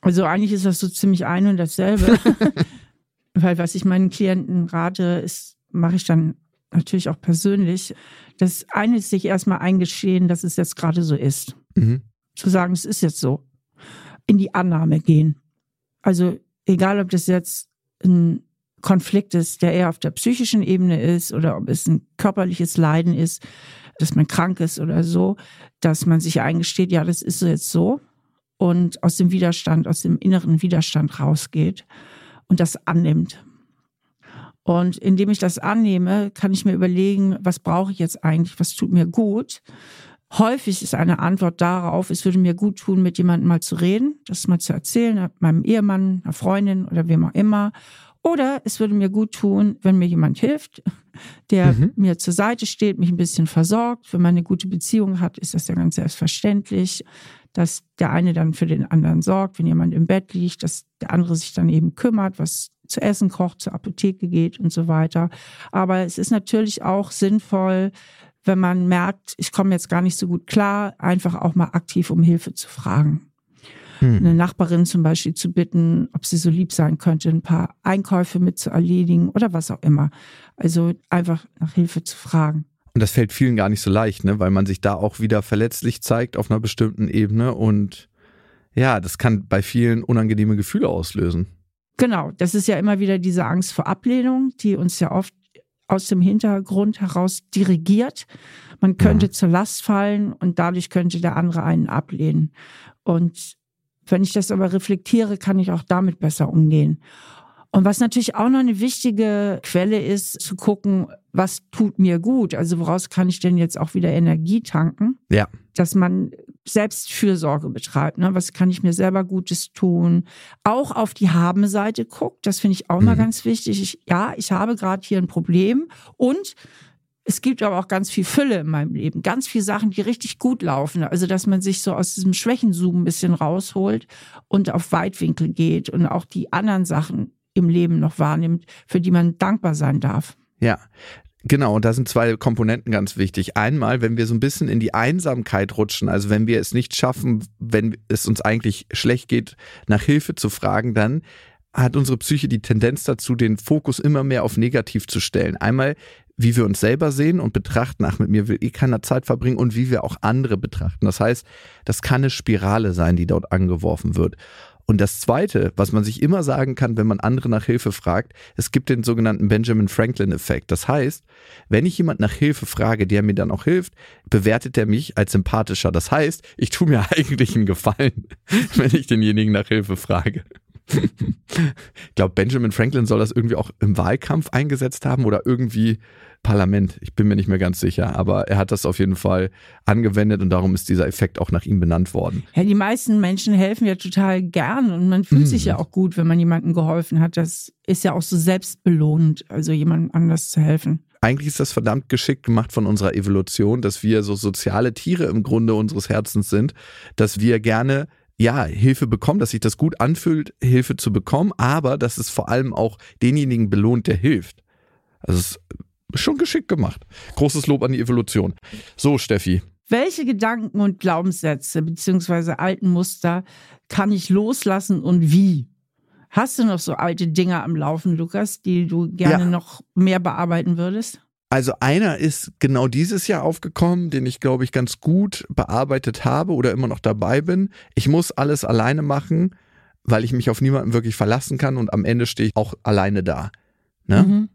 Also eigentlich ist das so ziemlich ein und dasselbe. weil was ich meinen Klienten rate, ist, mache ich dann natürlich auch persönlich. Das eine ist sich erstmal eingestehen, dass es jetzt gerade so ist. Mhm. Zu sagen, es ist jetzt so. In die Annahme gehen. Also egal, ob das jetzt ein Konflikt ist, der eher auf der psychischen Ebene ist oder ob es ein körperliches Leiden ist, dass man krank ist oder so, dass man sich eingesteht, ja, das ist jetzt so und aus dem Widerstand, aus dem inneren Widerstand rausgeht und das annimmt. Und indem ich das annehme, kann ich mir überlegen, was brauche ich jetzt eigentlich, was tut mir gut. Häufig ist eine Antwort darauf, es würde mir gut tun, mit jemandem mal zu reden, das mal zu erzählen, meinem Ehemann, einer Freundin oder wem auch immer. Oder es würde mir gut tun, wenn mir jemand hilft, der mhm. mir zur Seite steht, mich ein bisschen versorgt. Wenn man eine gute Beziehung hat, ist das ja ganz selbstverständlich, dass der eine dann für den anderen sorgt, wenn jemand im Bett liegt, dass der andere sich dann eben kümmert, was zu essen kocht, zur Apotheke geht und so weiter. Aber es ist natürlich auch sinnvoll, wenn man merkt, ich komme jetzt gar nicht so gut klar, einfach auch mal aktiv um Hilfe zu fragen. Hm. Eine Nachbarin zum Beispiel zu bitten, ob sie so lieb sein könnte, ein paar Einkäufe mit zu erledigen oder was auch immer. Also einfach nach Hilfe zu fragen. Und das fällt vielen gar nicht so leicht, ne? weil man sich da auch wieder verletzlich zeigt auf einer bestimmten Ebene und ja, das kann bei vielen unangenehme Gefühle auslösen. Genau, das ist ja immer wieder diese Angst vor Ablehnung, die uns ja oft aus dem Hintergrund heraus dirigiert. Man könnte ja. zur Last fallen und dadurch könnte der andere einen ablehnen. Und wenn ich das aber reflektiere, kann ich auch damit besser umgehen. Und was natürlich auch noch eine wichtige Quelle ist, zu gucken, was tut mir gut? Also woraus kann ich denn jetzt auch wieder Energie tanken? Ja. Dass man Selbstfürsorge betreibt. Ne? Was kann ich mir selber Gutes tun? Auch auf die Habe-Seite guckt. Das finde ich auch mhm. mal ganz wichtig. Ich, ja, ich habe gerade hier ein Problem und es gibt aber auch ganz viel Fülle in meinem Leben, ganz viele Sachen, die richtig gut laufen. Also, dass man sich so aus diesem Schwächenzoom ein bisschen rausholt und auf Weitwinkel geht und auch die anderen Sachen im Leben noch wahrnimmt, für die man dankbar sein darf. Ja, Genau, und da sind zwei Komponenten ganz wichtig. Einmal, wenn wir so ein bisschen in die Einsamkeit rutschen, also wenn wir es nicht schaffen, wenn es uns eigentlich schlecht geht, nach Hilfe zu fragen, dann hat unsere Psyche die Tendenz dazu, den Fokus immer mehr auf negativ zu stellen. Einmal, wie wir uns selber sehen und betrachten, ach, mit mir will eh keiner Zeit verbringen und wie wir auch andere betrachten. Das heißt, das kann eine Spirale sein, die dort angeworfen wird. Und das Zweite, was man sich immer sagen kann, wenn man andere nach Hilfe fragt, es gibt den sogenannten Benjamin Franklin-Effekt. Das heißt, wenn ich jemand nach Hilfe frage, der mir dann auch hilft, bewertet er mich als sympathischer. Das heißt, ich tue mir eigentlich einen Gefallen, wenn ich denjenigen nach Hilfe frage. ich glaube, Benjamin Franklin soll das irgendwie auch im Wahlkampf eingesetzt haben oder irgendwie Parlament. Ich bin mir nicht mehr ganz sicher, aber er hat das auf jeden Fall angewendet und darum ist dieser Effekt auch nach ihm benannt worden. Ja, die meisten Menschen helfen ja total gern und man fühlt mhm. sich ja auch gut, wenn man jemandem geholfen hat. Das ist ja auch so selbstbelohnend, also jemandem anders zu helfen. Eigentlich ist das verdammt geschickt gemacht von unserer Evolution, dass wir so soziale Tiere im Grunde unseres Herzens sind, dass wir gerne ja, Hilfe bekommen, dass sich das gut anfühlt, Hilfe zu bekommen, aber dass es vor allem auch denjenigen belohnt, der hilft. Also es ist schon geschickt gemacht. Großes Lob an die Evolution. So, Steffi. Welche Gedanken und Glaubenssätze beziehungsweise alten Muster kann ich loslassen und wie? Hast du noch so alte Dinge am Laufen, Lukas, die du gerne ja. noch mehr bearbeiten würdest? Also einer ist genau dieses Jahr aufgekommen, den ich glaube ich ganz gut bearbeitet habe oder immer noch dabei bin. Ich muss alles alleine machen, weil ich mich auf niemanden wirklich verlassen kann und am Ende stehe ich auch alleine da. Ne? Mhm.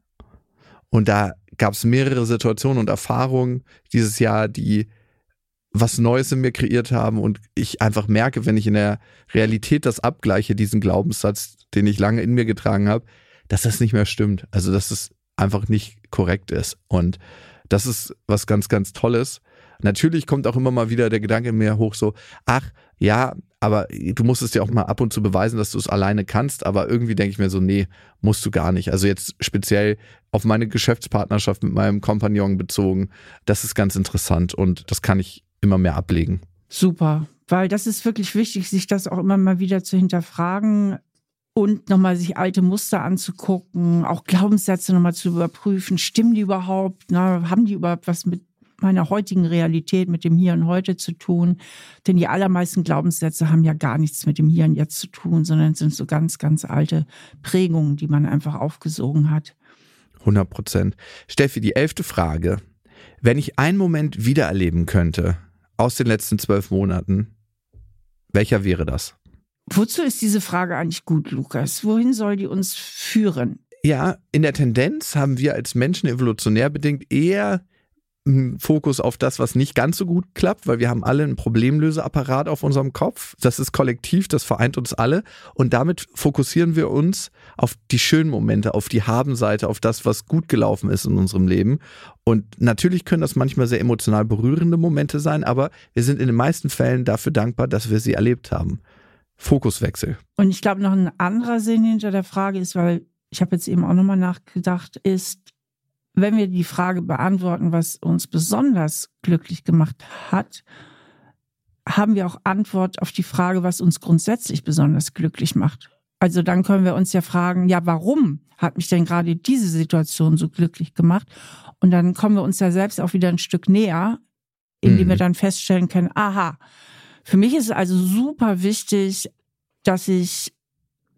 Und da gab es mehrere Situationen und Erfahrungen dieses Jahr, die was Neues in mir kreiert haben und ich einfach merke, wenn ich in der Realität das abgleiche, diesen Glaubenssatz, den ich lange in mir getragen habe, dass das nicht mehr stimmt. Also, dass es einfach nicht korrekt ist. Und das ist was ganz, ganz Tolles. Natürlich kommt auch immer mal wieder der Gedanke in mir hoch, so, ach, ja, aber du musst es dir auch mal ab und zu beweisen, dass du es alleine kannst. Aber irgendwie denke ich mir so, nee, musst du gar nicht. Also jetzt speziell auf meine Geschäftspartnerschaft mit meinem Kompagnon bezogen, das ist ganz interessant und das kann ich immer mehr ablegen. Super, weil das ist wirklich wichtig, sich das auch immer mal wieder zu hinterfragen und nochmal sich alte Muster anzugucken, auch Glaubenssätze nochmal zu überprüfen. Stimmen die überhaupt? Na, haben die überhaupt was mit meiner heutigen Realität, mit dem Hier und Heute zu tun? Denn die allermeisten Glaubenssätze haben ja gar nichts mit dem Hier und Jetzt zu tun, sondern sind so ganz, ganz alte Prägungen, die man einfach aufgesogen hat. 100 Prozent. Steffi, die elfte Frage. Wenn ich einen Moment wiedererleben könnte aus den letzten zwölf Monaten, welcher wäre das? Wozu ist diese Frage eigentlich gut, Lukas? Wohin soll die uns führen? Ja, in der Tendenz haben wir als Menschen evolutionär bedingt eher Fokus auf das, was nicht ganz so gut klappt, weil wir haben alle einen Problemlöseapparat auf unserem Kopf. Das ist kollektiv, das vereint uns alle. Und damit fokussieren wir uns auf die schönen Momente, auf die Habenseite, auf das, was gut gelaufen ist in unserem Leben. Und natürlich können das manchmal sehr emotional berührende Momente sein, aber wir sind in den meisten Fällen dafür dankbar, dass wir sie erlebt haben. Fokuswechsel. Und ich glaube, noch ein anderer Sinn hinter der Frage ist, weil ich habe jetzt eben auch nochmal nachgedacht, ist, wenn wir die Frage beantworten, was uns besonders glücklich gemacht hat, haben wir auch Antwort auf die Frage, was uns grundsätzlich besonders glücklich macht. Also dann können wir uns ja fragen, ja, warum hat mich denn gerade diese Situation so glücklich gemacht? Und dann kommen wir uns ja selbst auch wieder ein Stück näher, indem mhm. wir dann feststellen können, aha, für mich ist es also super wichtig, dass ich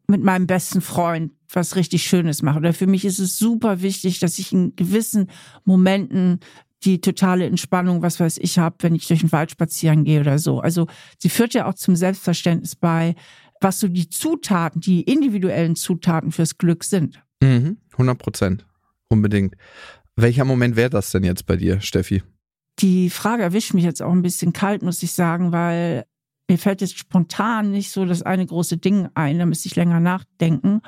mit meinem besten Freund was richtig Schönes mache. Oder für mich ist es super wichtig, dass ich in gewissen Momenten die totale Entspannung, was weiß ich, habe, wenn ich durch den Wald spazieren gehe oder so. Also sie führt ja auch zum Selbstverständnis bei, was so die Zutaten, die individuellen Zutaten fürs Glück sind. Mhm, 100 Prozent. Unbedingt. Welcher Moment wäre das denn jetzt bei dir, Steffi? Die Frage erwischt mich jetzt auch ein bisschen kalt, muss ich sagen, weil mir fällt jetzt spontan nicht so das eine große Ding ein, da müsste ich länger nachdenken.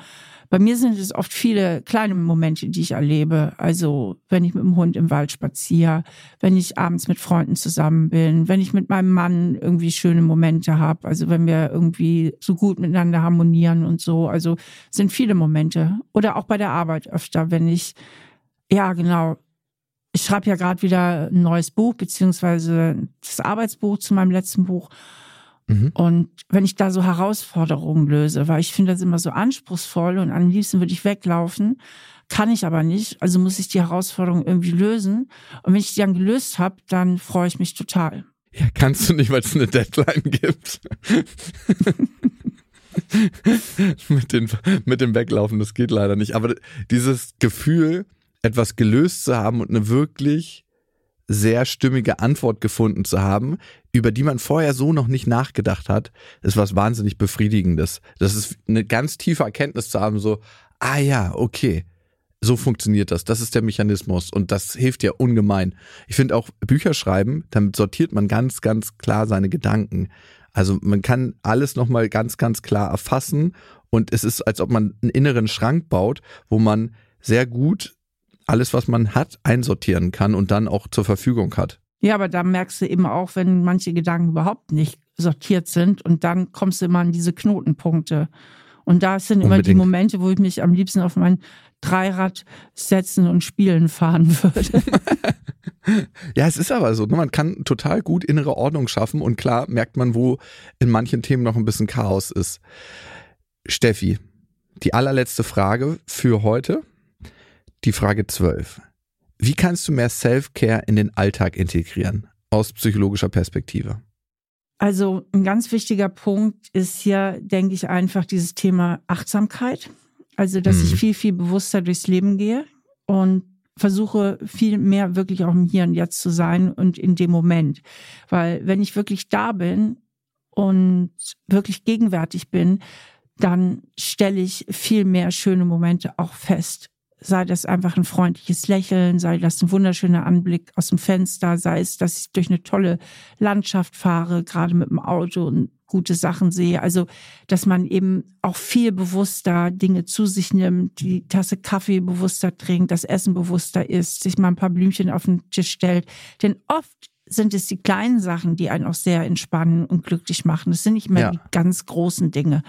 Bei mir sind es oft viele kleine Momente, die ich erlebe. Also wenn ich mit dem Hund im Wald spaziere, wenn ich abends mit Freunden zusammen bin, wenn ich mit meinem Mann irgendwie schöne Momente habe, also wenn wir irgendwie so gut miteinander harmonieren und so. Also sind viele Momente. Oder auch bei der Arbeit öfter, wenn ich, ja genau, ich schreibe ja gerade wieder ein neues Buch, beziehungsweise das Arbeitsbuch zu meinem letzten Buch. Mhm. Und wenn ich da so Herausforderungen löse, weil ich finde das immer so anspruchsvoll und am liebsten würde ich weglaufen, kann ich aber nicht. Also muss ich die Herausforderung irgendwie lösen. Und wenn ich die dann gelöst habe, dann freue ich mich total. Ja, kannst du nicht, weil es eine Deadline gibt. mit, den, mit dem Weglaufen, das geht leider nicht. Aber dieses Gefühl, etwas gelöst zu haben und eine wirklich sehr stimmige Antwort gefunden zu haben, über die man vorher so noch nicht nachgedacht hat, ist was wahnsinnig befriedigendes. Das ist eine ganz tiefe Erkenntnis zu haben, so, ah ja, okay, so funktioniert das. Das ist der Mechanismus und das hilft ja ungemein. Ich finde auch Bücher schreiben, damit sortiert man ganz, ganz klar seine Gedanken. Also man kann alles nochmal ganz, ganz klar erfassen und es ist, als ob man einen inneren Schrank baut, wo man sehr gut alles, was man hat, einsortieren kann und dann auch zur Verfügung hat. Ja, aber da merkst du eben auch, wenn manche Gedanken überhaupt nicht sortiert sind und dann kommst du immer an diese Knotenpunkte. Und da sind immer die Momente, wo ich mich am liebsten auf mein Dreirad setzen und spielen fahren würde. ja, es ist aber so. Ne? Man kann total gut innere Ordnung schaffen und klar merkt man, wo in manchen Themen noch ein bisschen Chaos ist. Steffi, die allerletzte Frage für heute die Frage 12. Wie kannst du mehr Self-Care in den Alltag integrieren aus psychologischer Perspektive? Also ein ganz wichtiger Punkt ist hier, denke ich, einfach dieses Thema Achtsamkeit. Also, dass mhm. ich viel, viel bewusster durchs Leben gehe und versuche viel mehr wirklich auch im Hier und Jetzt zu sein und in dem Moment. Weil wenn ich wirklich da bin und wirklich gegenwärtig bin, dann stelle ich viel mehr schöne Momente auch fest sei das einfach ein freundliches Lächeln, sei das ein wunderschöner Anblick aus dem Fenster, sei es, dass ich durch eine tolle Landschaft fahre, gerade mit dem Auto und gute Sachen sehe. Also, dass man eben auch viel bewusster Dinge zu sich nimmt, die Tasse Kaffee bewusster trinkt, das Essen bewusster isst, sich mal ein paar Blümchen auf den Tisch stellt. Denn oft sind es die kleinen Sachen, die einen auch sehr entspannen und glücklich machen. Es sind nicht mehr ja. die ganz großen Dinge.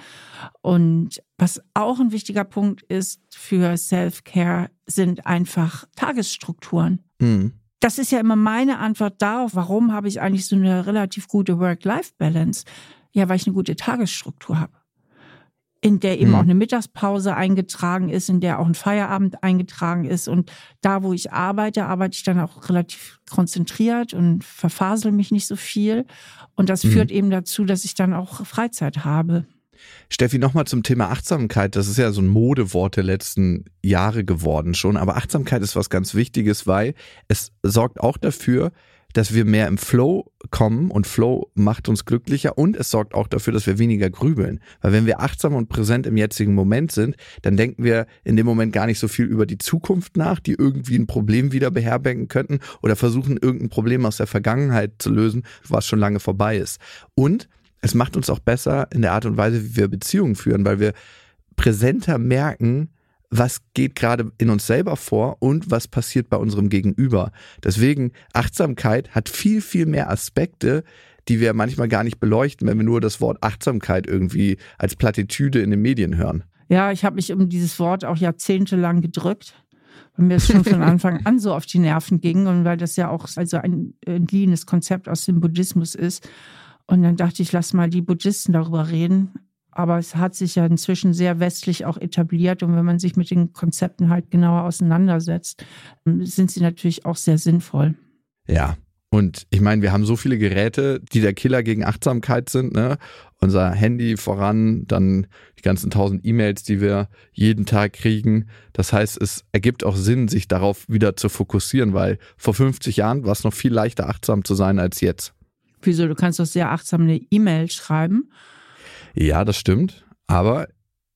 Und was auch ein wichtiger Punkt ist für Self-Care, sind einfach Tagesstrukturen. Mhm. Das ist ja immer meine Antwort darauf, warum habe ich eigentlich so eine relativ gute Work-Life-Balance? Ja, weil ich eine gute Tagesstruktur habe in der eben mhm. auch eine Mittagspause eingetragen ist, in der auch ein Feierabend eingetragen ist. Und da, wo ich arbeite, arbeite ich dann auch relativ konzentriert und verfasel mich nicht so viel. Und das mhm. führt eben dazu, dass ich dann auch Freizeit habe. Steffi, nochmal zum Thema Achtsamkeit. Das ist ja so ein Modewort der letzten Jahre geworden schon. Aber Achtsamkeit ist was ganz Wichtiges, weil es sorgt auch dafür, dass wir mehr im Flow kommen und Flow macht uns glücklicher und es sorgt auch dafür, dass wir weniger grübeln. Weil wenn wir achtsam und präsent im jetzigen Moment sind, dann denken wir in dem Moment gar nicht so viel über die Zukunft nach, die irgendwie ein Problem wieder beherbergen könnten oder versuchen irgendein Problem aus der Vergangenheit zu lösen, was schon lange vorbei ist. Und es macht uns auch besser in der Art und Weise, wie wir Beziehungen führen, weil wir präsenter merken, was geht gerade in uns selber vor und was passiert bei unserem Gegenüber. Deswegen, Achtsamkeit hat viel, viel mehr Aspekte, die wir manchmal gar nicht beleuchten, wenn wir nur das Wort Achtsamkeit irgendwie als Plattitüde in den Medien hören. Ja, ich habe mich um dieses Wort auch jahrzehntelang gedrückt, weil mir es schon von Anfang an so auf die Nerven ging und weil das ja auch also ein entliehenes Konzept aus dem Buddhismus ist. Und dann dachte ich, lass mal die Buddhisten darüber reden. Aber es hat sich ja inzwischen sehr westlich auch etabliert. Und wenn man sich mit den Konzepten halt genauer auseinandersetzt, ähm, sind sie natürlich auch sehr sinnvoll. Ja. Und ich meine, wir haben so viele Geräte, die der Killer gegen Achtsamkeit sind. Ne? Unser Handy voran, dann die ganzen tausend E-Mails, die wir jeden Tag kriegen. Das heißt, es ergibt auch Sinn, sich darauf wieder zu fokussieren, weil vor 50 Jahren war es noch viel leichter, achtsam zu sein als jetzt. Wieso? Du kannst doch sehr achtsam eine E-Mail schreiben ja, das stimmt. Aber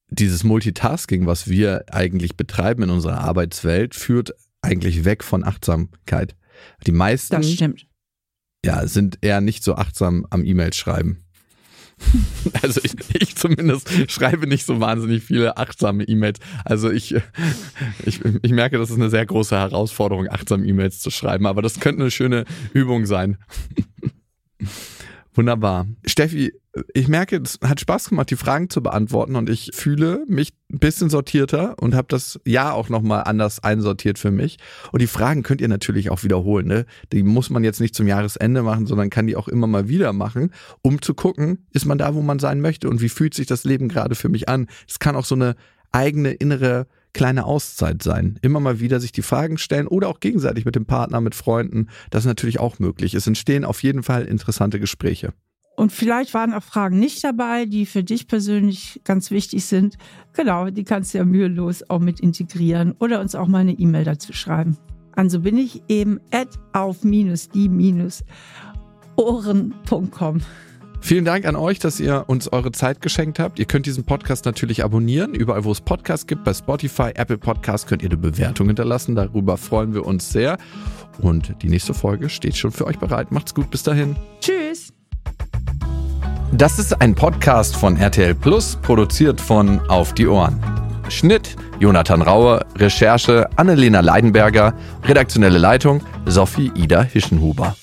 dieses Multitasking, was wir eigentlich betreiben in unserer Arbeitswelt, führt eigentlich weg von Achtsamkeit. Die meisten. Das stimmt. Ja, sind eher nicht so achtsam am E-Mail schreiben. Also ich, ich, zumindest schreibe nicht so wahnsinnig viele achtsame E-Mails. Also ich, ich, ich merke, das ist eine sehr große Herausforderung, achtsam E-Mails zu schreiben, aber das könnte eine schöne Übung sein. Wunderbar. Steffi, ich merke, es hat Spaß gemacht, die Fragen zu beantworten und ich fühle mich ein bisschen sortierter und habe das Jahr auch nochmal anders einsortiert für mich. Und die Fragen könnt ihr natürlich auch wiederholen. Ne? Die muss man jetzt nicht zum Jahresende machen, sondern kann die auch immer mal wieder machen, um zu gucken, ist man da, wo man sein möchte und wie fühlt sich das Leben gerade für mich an. Es kann auch so eine eigene innere kleine Auszeit sein. Immer mal wieder sich die Fragen stellen oder auch gegenseitig mit dem Partner, mit Freunden. Das ist natürlich auch möglich. Es entstehen auf jeden Fall interessante Gespräche. Und vielleicht waren auch Fragen nicht dabei, die für dich persönlich ganz wichtig sind. Genau, die kannst du ja mühelos auch mit integrieren oder uns auch mal eine E-Mail dazu schreiben. Also bin ich eben at auf-die-ohren.com. Vielen Dank an euch, dass ihr uns eure Zeit geschenkt habt. Ihr könnt diesen Podcast natürlich abonnieren, überall wo es Podcasts gibt. Bei Spotify, Apple Podcasts könnt ihr eine Bewertung hinterlassen. Darüber freuen wir uns sehr. Und die nächste Folge steht schon für euch bereit. Macht's gut, bis dahin. Tschüss. Das ist ein Podcast von RTL Plus, produziert von Auf die Ohren. Schnitt Jonathan Raue, Recherche Annelena Leidenberger, redaktionelle Leitung Sophie Ida Hischenhuber.